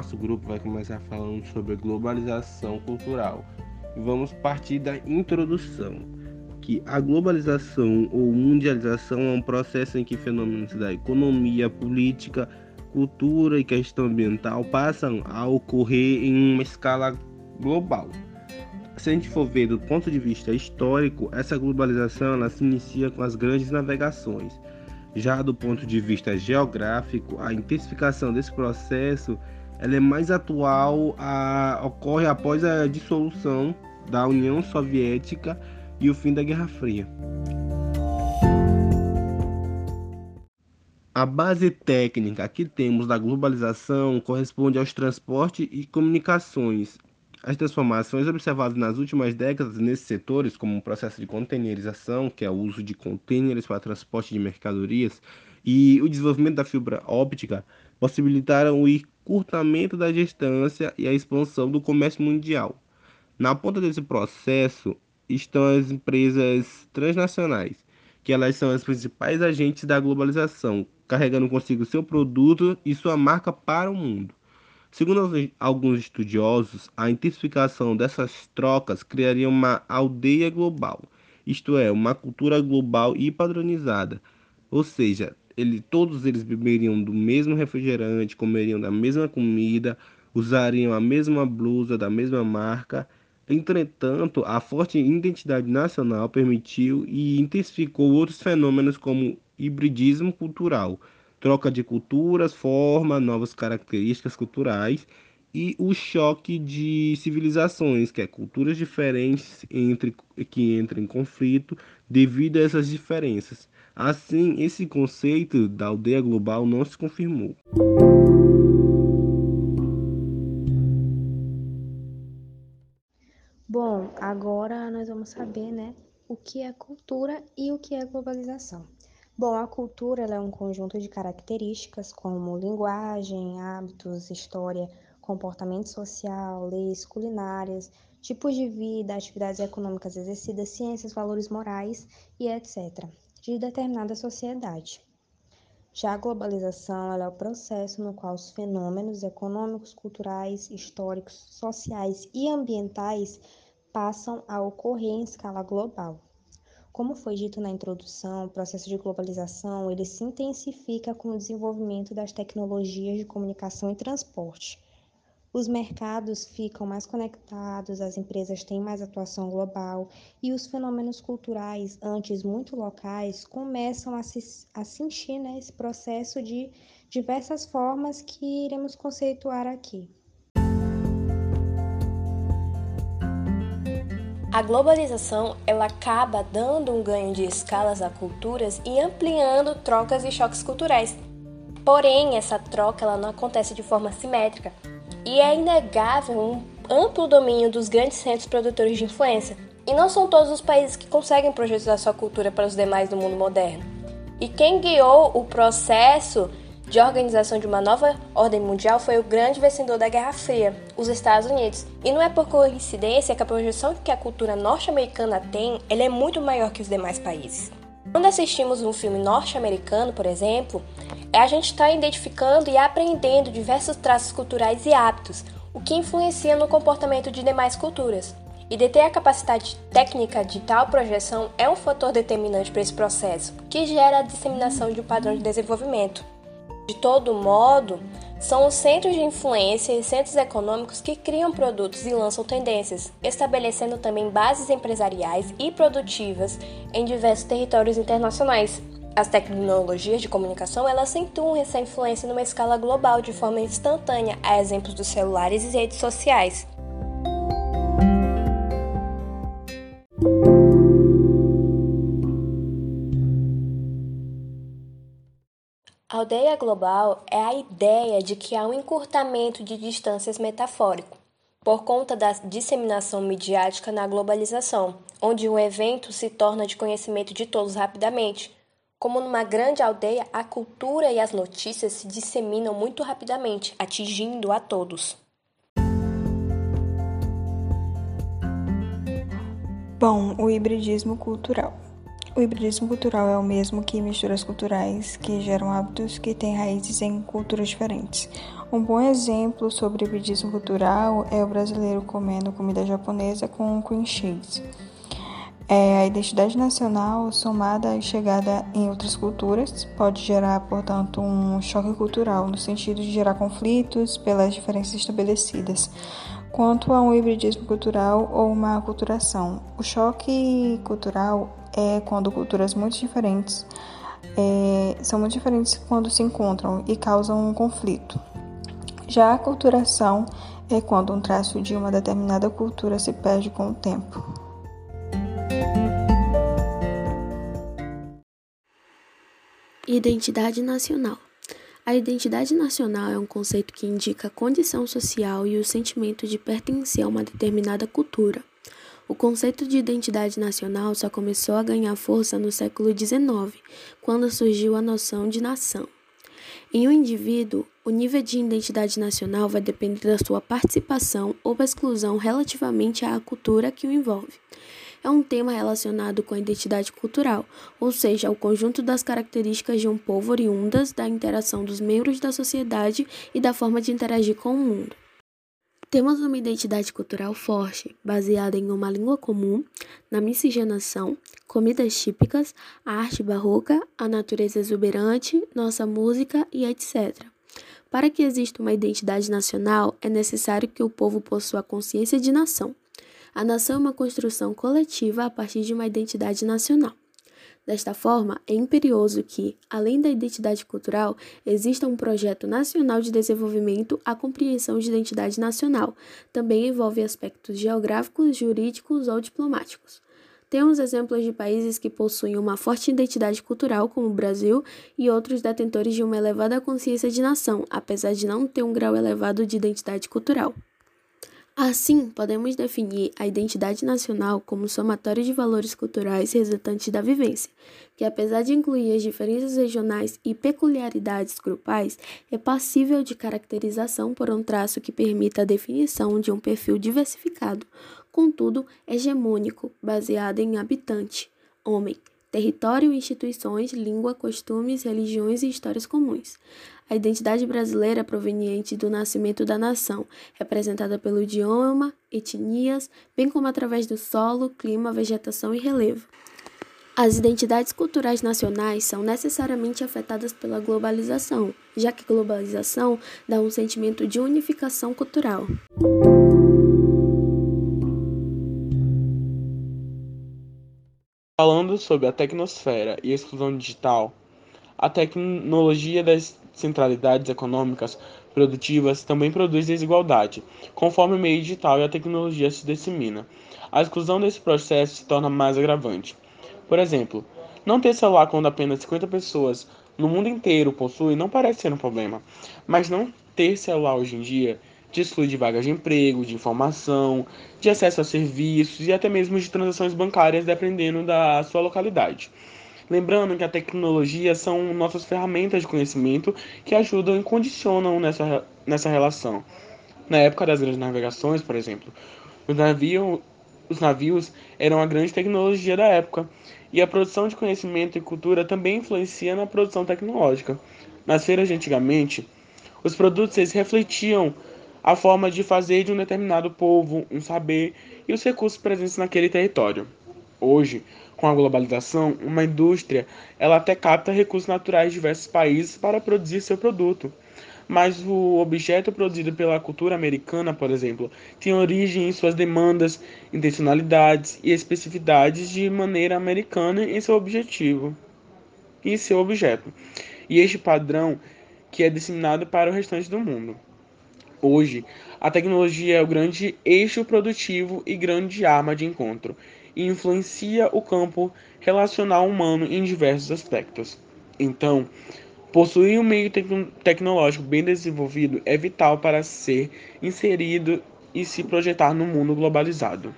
nosso grupo vai começar falando sobre globalização cultural. Vamos partir da introdução, que a globalização ou mundialização é um processo em que fenômenos da economia, política, cultura e questão ambiental passam a ocorrer em uma escala global. Se a gente for ver do ponto de vista histórico, essa globalização ela se inicia com as grandes navegações. Já do ponto de vista geográfico, a intensificação desse processo ela é mais atual, a, ocorre após a dissolução da União Soviética e o fim da Guerra Fria. A base técnica que temos da globalização corresponde aos transportes e comunicações. As transformações observadas nas últimas décadas nesses setores, como o processo de containerização, que é o uso de contêineres para transporte de mercadorias, e o desenvolvimento da fibra óptica, possibilitaram o encurtamento da distância e a expansão do comércio mundial. Na ponta desse processo estão as empresas transnacionais, que elas são as principais agentes da globalização, carregando consigo seu produto e sua marca para o mundo. Segundo alguns estudiosos, a intensificação dessas trocas criaria uma aldeia global, isto é, uma cultura global e padronizada. Ou seja, ele, todos eles beberiam do mesmo refrigerante, comeriam da mesma comida, usariam a mesma blusa da mesma marca. Entretanto, a forte identidade nacional permitiu e intensificou outros fenômenos como hibridismo cultural, troca de culturas, forma, novas características culturais e o choque de civilizações, que é culturas diferentes entre, que entram em conflito devido a essas diferenças. Assim, esse conceito da aldeia global não se confirmou. Bom, agora nós vamos saber, né, o que é cultura e o que é globalização. Bom, a cultura é um conjunto de características como linguagem, hábitos, história, comportamento social, leis culinárias, tipos de vida, atividades econômicas exercidas, ciências, valores morais e etc., de determinada sociedade. Já a globalização é o processo no qual os fenômenos econômicos, culturais, históricos, sociais e ambientais passam a ocorrer em escala global. Como foi dito na introdução, o processo de globalização ele se intensifica com o desenvolvimento das tecnologias de comunicação e transporte. Os mercados ficam mais conectados, as empresas têm mais atuação global e os fenômenos culturais, antes muito locais, começam a, se, a sentir né, esse processo de diversas formas que iremos conceituar aqui. A globalização ela acaba dando um ganho de escalas a culturas e ampliando trocas e choques culturais. Porém, essa troca ela não acontece de forma simétrica e é inegável um amplo domínio dos grandes centros produtores de influência. E não são todos os países que conseguem projetar sua cultura para os demais do mundo moderno. E quem guiou o processo de organização de uma nova ordem mundial foi o grande vencedor da Guerra Fria, os Estados Unidos. E não é por coincidência que a projeção que a cultura norte-americana tem, ela é muito maior que os demais países. Quando assistimos um filme norte-americano, por exemplo, a gente está identificando e aprendendo diversos traços culturais e hábitos, o que influencia no comportamento de demais culturas. E deter a capacidade técnica de tal projeção é um fator determinante para esse processo, que gera a disseminação de um padrão de desenvolvimento. De todo modo, são os centros de influência e centros econômicos que criam produtos e lançam tendências, estabelecendo também bases empresariais e produtivas em diversos territórios internacionais. As tecnologias de comunicação elas acentuam essa influência numa escala global de forma instantânea, a exemplos dos celulares e redes sociais. Aldeia global é a ideia de que há um encurtamento de distâncias metafórico, por conta da disseminação midiática na globalização, onde o evento se torna de conhecimento de todos rapidamente. Como numa grande aldeia, a cultura e as notícias se disseminam muito rapidamente, atingindo a todos. Bom, o hibridismo cultural. O hibridismo cultural é o mesmo que misturas culturais que geram hábitos que têm raízes em culturas diferentes. Um bom exemplo sobre hibridismo cultural é o brasileiro comendo comida japonesa com cream cheese. É, a identidade nacional, somada à chegada em outras culturas, pode gerar, portanto, um choque cultural, no sentido de gerar conflitos pelas diferenças estabelecidas. Quanto a um hibridismo cultural ou uma aculturação, o choque cultural é quando culturas muito diferentes é, são muito diferentes quando se encontram e causam um conflito. Já a aculturação é quando um traço de uma determinada cultura se perde com o tempo. Identidade nacional. A identidade nacional é um conceito que indica a condição social e o sentimento de pertencer a uma determinada cultura. O conceito de identidade nacional só começou a ganhar força no século XIX, quando surgiu a noção de nação. Em um indivíduo, o nível de identidade nacional vai depender da sua participação ou exclusão relativamente à cultura que o envolve é um tema relacionado com a identidade cultural, ou seja, o conjunto das características de um povo oriundas da interação dos membros da sociedade e da forma de interagir com o mundo. Temos uma identidade cultural forte, baseada em uma língua comum, na miscigenação, comidas típicas, a arte barroca, a natureza exuberante, nossa música e etc. Para que exista uma identidade nacional, é necessário que o povo possua consciência de nação. A nação é uma construção coletiva a partir de uma identidade nacional. Desta forma, é imperioso que, além da identidade cultural, exista um projeto nacional de desenvolvimento. A compreensão de identidade nacional também envolve aspectos geográficos, jurídicos ou diplomáticos. Temos exemplos de países que possuem uma forte identidade cultural, como o Brasil, e outros detentores de uma elevada consciência de nação, apesar de não ter um grau elevado de identidade cultural. Assim, podemos definir a identidade nacional como somatório de valores culturais resultantes da vivência, que apesar de incluir as diferenças regionais e peculiaridades grupais, é passível de caracterização por um traço que permita a definição de um perfil diversificado, contudo hegemônico, baseado em habitante, homem, território, instituições, língua, costumes, religiões e histórias comuns. A identidade brasileira é proveniente do nascimento da nação, representada pelo idioma, etnias, bem como através do solo, clima, vegetação e relevo. As identidades culturais nacionais são necessariamente afetadas pela globalização, já que globalização dá um sentimento de unificação cultural. Falando sobre a tecnosfera e a exclusão digital, a tecnologia das centralidades econômicas produtivas também produz desigualdade, conforme o meio digital e a tecnologia se dissemina. A exclusão desse processo se torna mais agravante. Por exemplo, não ter celular quando apenas 50 pessoas no mundo inteiro possuem não parece ser um problema, mas não ter celular hoje em dia te exclui de vagas de emprego, de informação, de acesso a serviços e até mesmo de transações bancárias, dependendo da sua localidade. Lembrando que a tecnologia são nossas ferramentas de conhecimento que ajudam e condicionam nessa, nessa relação. Na época das grandes navegações, por exemplo, os, navio, os navios eram a grande tecnologia da época, e a produção de conhecimento e cultura também influencia na produção tecnológica. Nas feiras de antigamente, os produtos eles refletiam a forma de fazer de um determinado povo, um saber e os recursos presentes naquele território. Hoje, com a globalização, uma indústria ela até capta recursos naturais de diversos países para produzir seu produto. Mas o objeto produzido pela cultura americana, por exemplo, tem origem em suas demandas, intencionalidades e especificidades de maneira americana em seu objetivo e seu objeto. E este padrão que é disseminado para o restante do mundo. Hoje, a tecnologia é o grande eixo produtivo e grande arma de encontro, e influencia o campo relacional humano em diversos aspectos. Então, possuir um meio tec tecnológico bem desenvolvido é vital para ser inserido e se projetar no mundo globalizado.